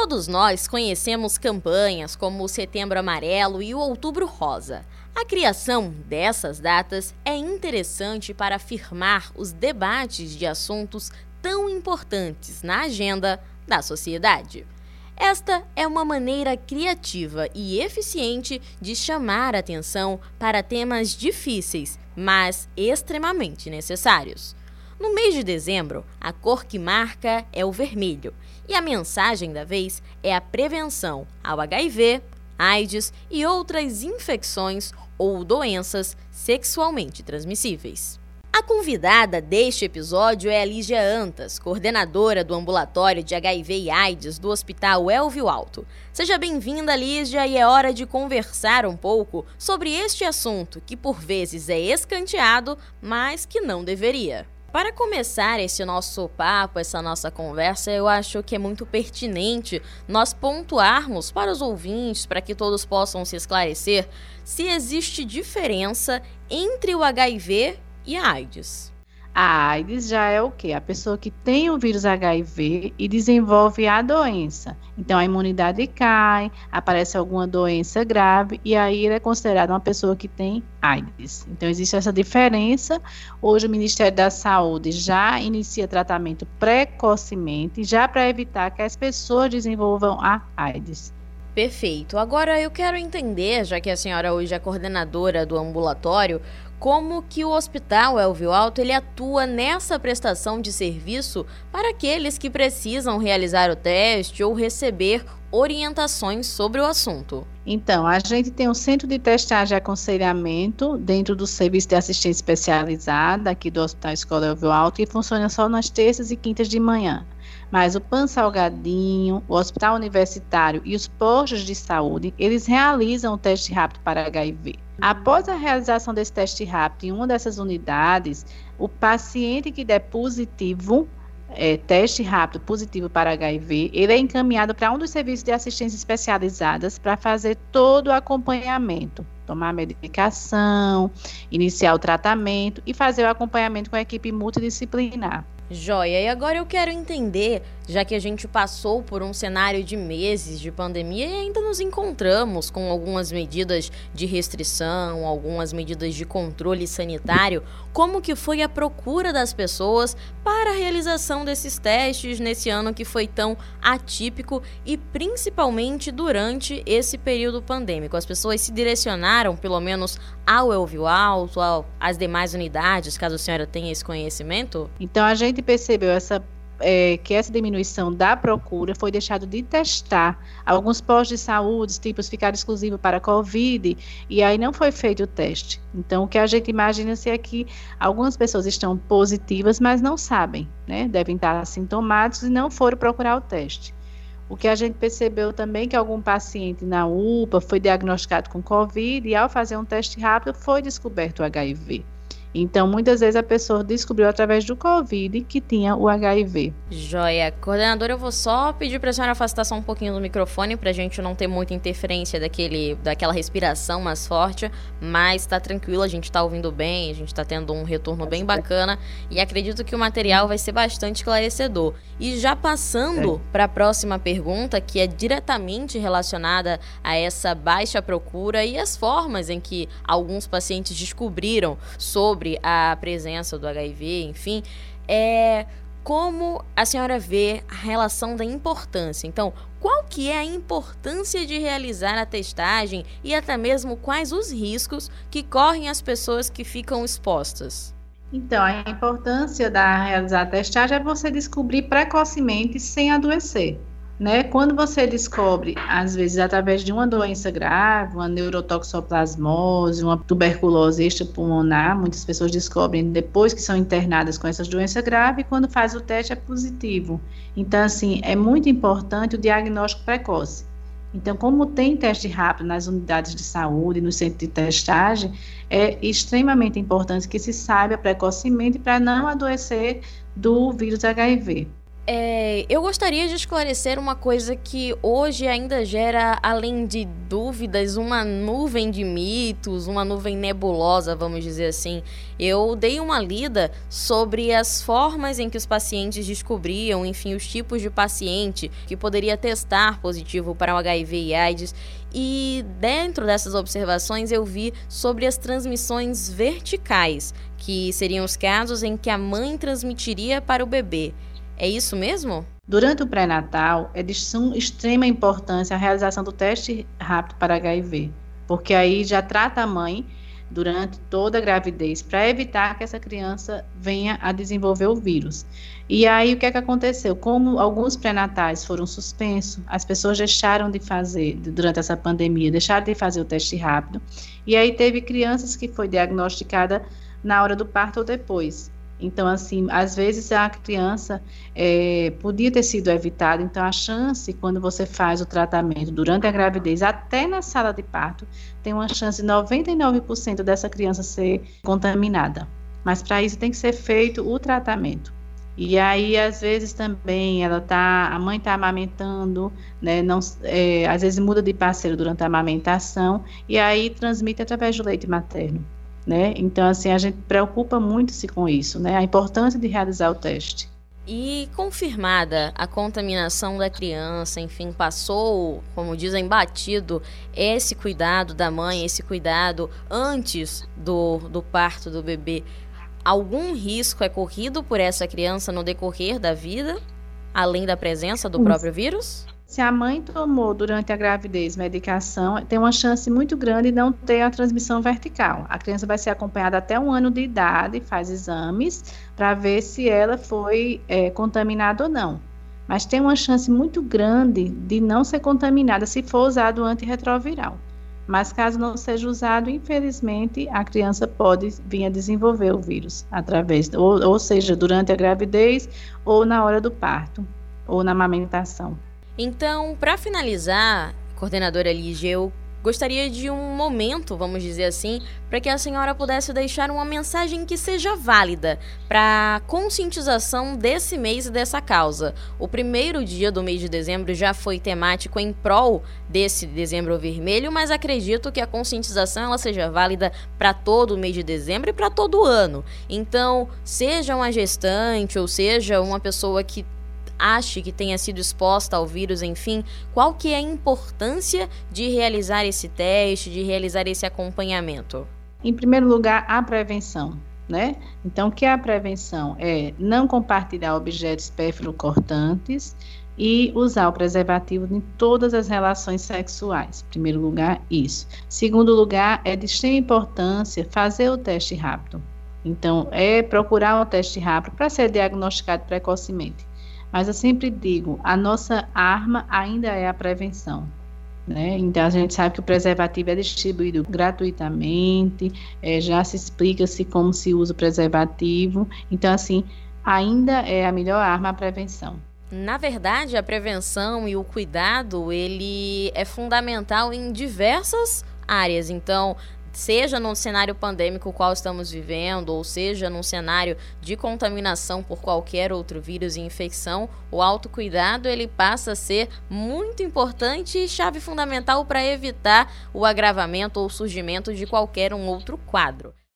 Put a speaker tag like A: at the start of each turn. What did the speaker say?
A: Todos nós conhecemos campanhas como o Setembro Amarelo e o Outubro Rosa. A criação dessas datas é interessante para afirmar os debates de assuntos tão importantes na agenda da sociedade. Esta é uma maneira criativa e eficiente de chamar atenção para temas difíceis, mas extremamente necessários. No mês de dezembro, a cor que marca é o vermelho e a mensagem da vez é a prevenção ao HIV, AIDS e outras infecções ou doenças sexualmente transmissíveis. A convidada deste episódio é a Lígia Antas, coordenadora do ambulatório de HIV e AIDS do Hospital Elvio Alto. Seja bem-vinda, Lígia, e é hora de conversar um pouco sobre este assunto que por vezes é escanteado, mas que não deveria. Para começar esse nosso papo, essa nossa conversa, eu acho que é muito pertinente nós pontuarmos para os ouvintes, para que todos possam se esclarecer, se existe diferença entre o HIV e a AIDS.
B: A AIDS já é o que? A pessoa que tem o vírus HIV e desenvolve a doença. Então a imunidade cai, aparece alguma doença grave e aí ele é considerado uma pessoa que tem AIDS. Então existe essa diferença. Hoje o Ministério da Saúde já inicia tratamento precocemente, já para evitar que as pessoas desenvolvam a AIDS.
A: Perfeito. Agora eu quero entender, já que a senhora hoje é coordenadora do ambulatório, como que o Hospital Elvio Alto ele atua nessa prestação de serviço para aqueles que precisam realizar o teste ou receber orientações sobre o assunto.
B: Então, a gente tem um centro de testagem e aconselhamento dentro do serviço de assistência especializada aqui do Hospital Escola Elvio Alto que funciona só nas terças e quintas de manhã. Mas o Pan Salgadinho, o Hospital Universitário e os postos de saúde, eles realizam o teste rápido para HIV. Após a realização desse teste rápido em uma dessas unidades, o paciente que der positivo, é, teste rápido positivo para HIV, ele é encaminhado para um dos serviços de assistência especializadas para fazer todo o acompanhamento, tomar medicação, iniciar o tratamento e fazer o acompanhamento com a equipe multidisciplinar.
A: Joia, e agora eu quero entender, já que a gente passou por um cenário de meses de pandemia e ainda nos encontramos com algumas medidas de restrição, algumas medidas de controle sanitário, como que foi a procura das pessoas para a realização desses testes nesse ano que foi tão atípico e principalmente durante esse período pandêmico? As pessoas se direcionaram, pelo menos, ao Elvio Alto, às demais unidades, caso a senhora tenha esse conhecimento?
B: Então a gente percebeu essa é, que essa diminuição da procura foi deixado de testar. Alguns postos de saúde, tipos, ficaram exclusivos para Covid, e aí não foi feito o teste. Então, o que a gente imagina se é que algumas pessoas estão positivas, mas não sabem, né? Devem estar assintomáticos e não foram procurar o teste. O que a gente percebeu também que algum paciente na UPA foi diagnosticado com Covid e ao fazer um teste rápido foi descoberto o HIV. Então, muitas vezes a pessoa descobriu através do Covid que tinha o HIV.
A: Joia. Coordenadora, eu vou só pedir para a senhora afastar só um pouquinho do microfone para a gente não ter muita interferência daquele, daquela respiração mais forte, mas está tranquilo, a gente está ouvindo bem, a gente está tendo um retorno bem bacana e acredito que o material vai ser bastante esclarecedor. E já passando é. para a próxima pergunta, que é diretamente relacionada a essa baixa procura e as formas em que alguns pacientes descobriram sobre sobre a presença do HIV, enfim, é como a senhora vê a relação da importância. Então, qual que é a importância de realizar a testagem e até mesmo quais os riscos que correm as pessoas que ficam expostas?
B: Então, a importância da realizar a testagem é você descobrir precocemente sem adoecer né? Quando você descobre, às vezes, através de uma doença grave, uma neurotoxoplasmose, uma tuberculose extrapulmonar, muitas pessoas descobrem depois que são internadas com essas doenças graves, quando faz o teste é positivo. Então, assim, é muito importante o diagnóstico precoce. Então, como tem teste rápido nas unidades de saúde, no centro de testagem, é extremamente importante que se saiba precocemente para não adoecer do vírus HIV.
A: É, eu gostaria de esclarecer uma coisa que hoje ainda gera, além de dúvidas, uma nuvem de mitos, uma nuvem nebulosa, vamos dizer assim. Eu dei uma lida sobre as formas em que os pacientes descobriam, enfim, os tipos de paciente que poderia testar positivo para o HIV e AIDS. E dentro dessas observações eu vi sobre as transmissões verticais, que seriam os casos em que a mãe transmitiria para o bebê. É isso mesmo?
B: Durante o pré-natal, é de extrema importância a realização do teste rápido para HIV, porque aí já trata a mãe durante toda a gravidez para evitar que essa criança venha a desenvolver o vírus. E aí o que é que aconteceu? Como alguns pré-natais foram suspensos, as pessoas deixaram de fazer durante essa pandemia, deixaram de fazer o teste rápido. E aí teve crianças que foi diagnosticada na hora do parto ou depois. Então, assim, às vezes a criança é, podia ter sido evitada. Então, a chance, quando você faz o tratamento durante a gravidez, até na sala de parto, tem uma chance de 99% dessa criança ser contaminada. Mas para isso tem que ser feito o tratamento. E aí, às vezes também, ela tá, a mãe está amamentando, né? Não, é, às vezes muda de parceiro durante a amamentação e aí transmite através do leite materno né? Então, assim, a gente preocupa muito-se com isso, né? A importância de realizar o teste.
A: E confirmada a contaminação da criança, enfim, passou, como dizem, batido esse cuidado da mãe, esse cuidado antes do, do parto do bebê. Algum risco é corrido por essa criança no decorrer da vida, além da presença do próprio vírus?
B: Se a mãe tomou durante a gravidez medicação, tem uma chance muito grande de não ter a transmissão vertical. A criança vai ser acompanhada até um ano de idade, faz exames para ver se ela foi é, contaminada ou não. Mas tem uma chance muito grande de não ser contaminada se for usado o antirretroviral. Mas caso não seja usado, infelizmente, a criança pode vir a desenvolver o vírus através, ou, ou seja, durante a gravidez ou na hora do parto ou na amamentação.
A: Então, para finalizar, coordenadora Lígia, eu gostaria de um momento, vamos dizer assim, para que a senhora pudesse deixar uma mensagem que seja válida para conscientização desse mês e dessa causa. O primeiro dia do mês de dezembro já foi temático em prol desse dezembro vermelho, mas acredito que a conscientização ela seja válida para todo o mês de dezembro e para todo o ano. Então, seja uma gestante ou seja uma pessoa que ache que tenha sido exposta ao vírus, enfim, qual que é a importância de realizar esse teste, de realizar esse acompanhamento?
B: Em primeiro lugar, a prevenção. Né? Então, o que é a prevenção? É não compartilhar objetos pérfuro-cortantes e usar o preservativo em todas as relações sexuais. Em primeiro lugar, isso. Segundo lugar, é de extrema importância fazer o teste rápido. Então, é procurar o teste rápido para ser diagnosticado precocemente. Mas eu sempre digo, a nossa arma ainda é a prevenção. Né? Então a gente sabe que o preservativo é distribuído gratuitamente, é, já se explica-se como se usa o preservativo. Então, assim, ainda é a melhor arma a prevenção.
A: Na verdade, a prevenção e o cuidado, ele é fundamental em diversas áreas. Então, seja no cenário pandêmico qual estamos vivendo, ou seja num cenário de contaminação por qualquer outro vírus e infecção, o autocuidado ele passa a ser muito importante e chave fundamental para evitar o agravamento ou surgimento de qualquer um outro quadro.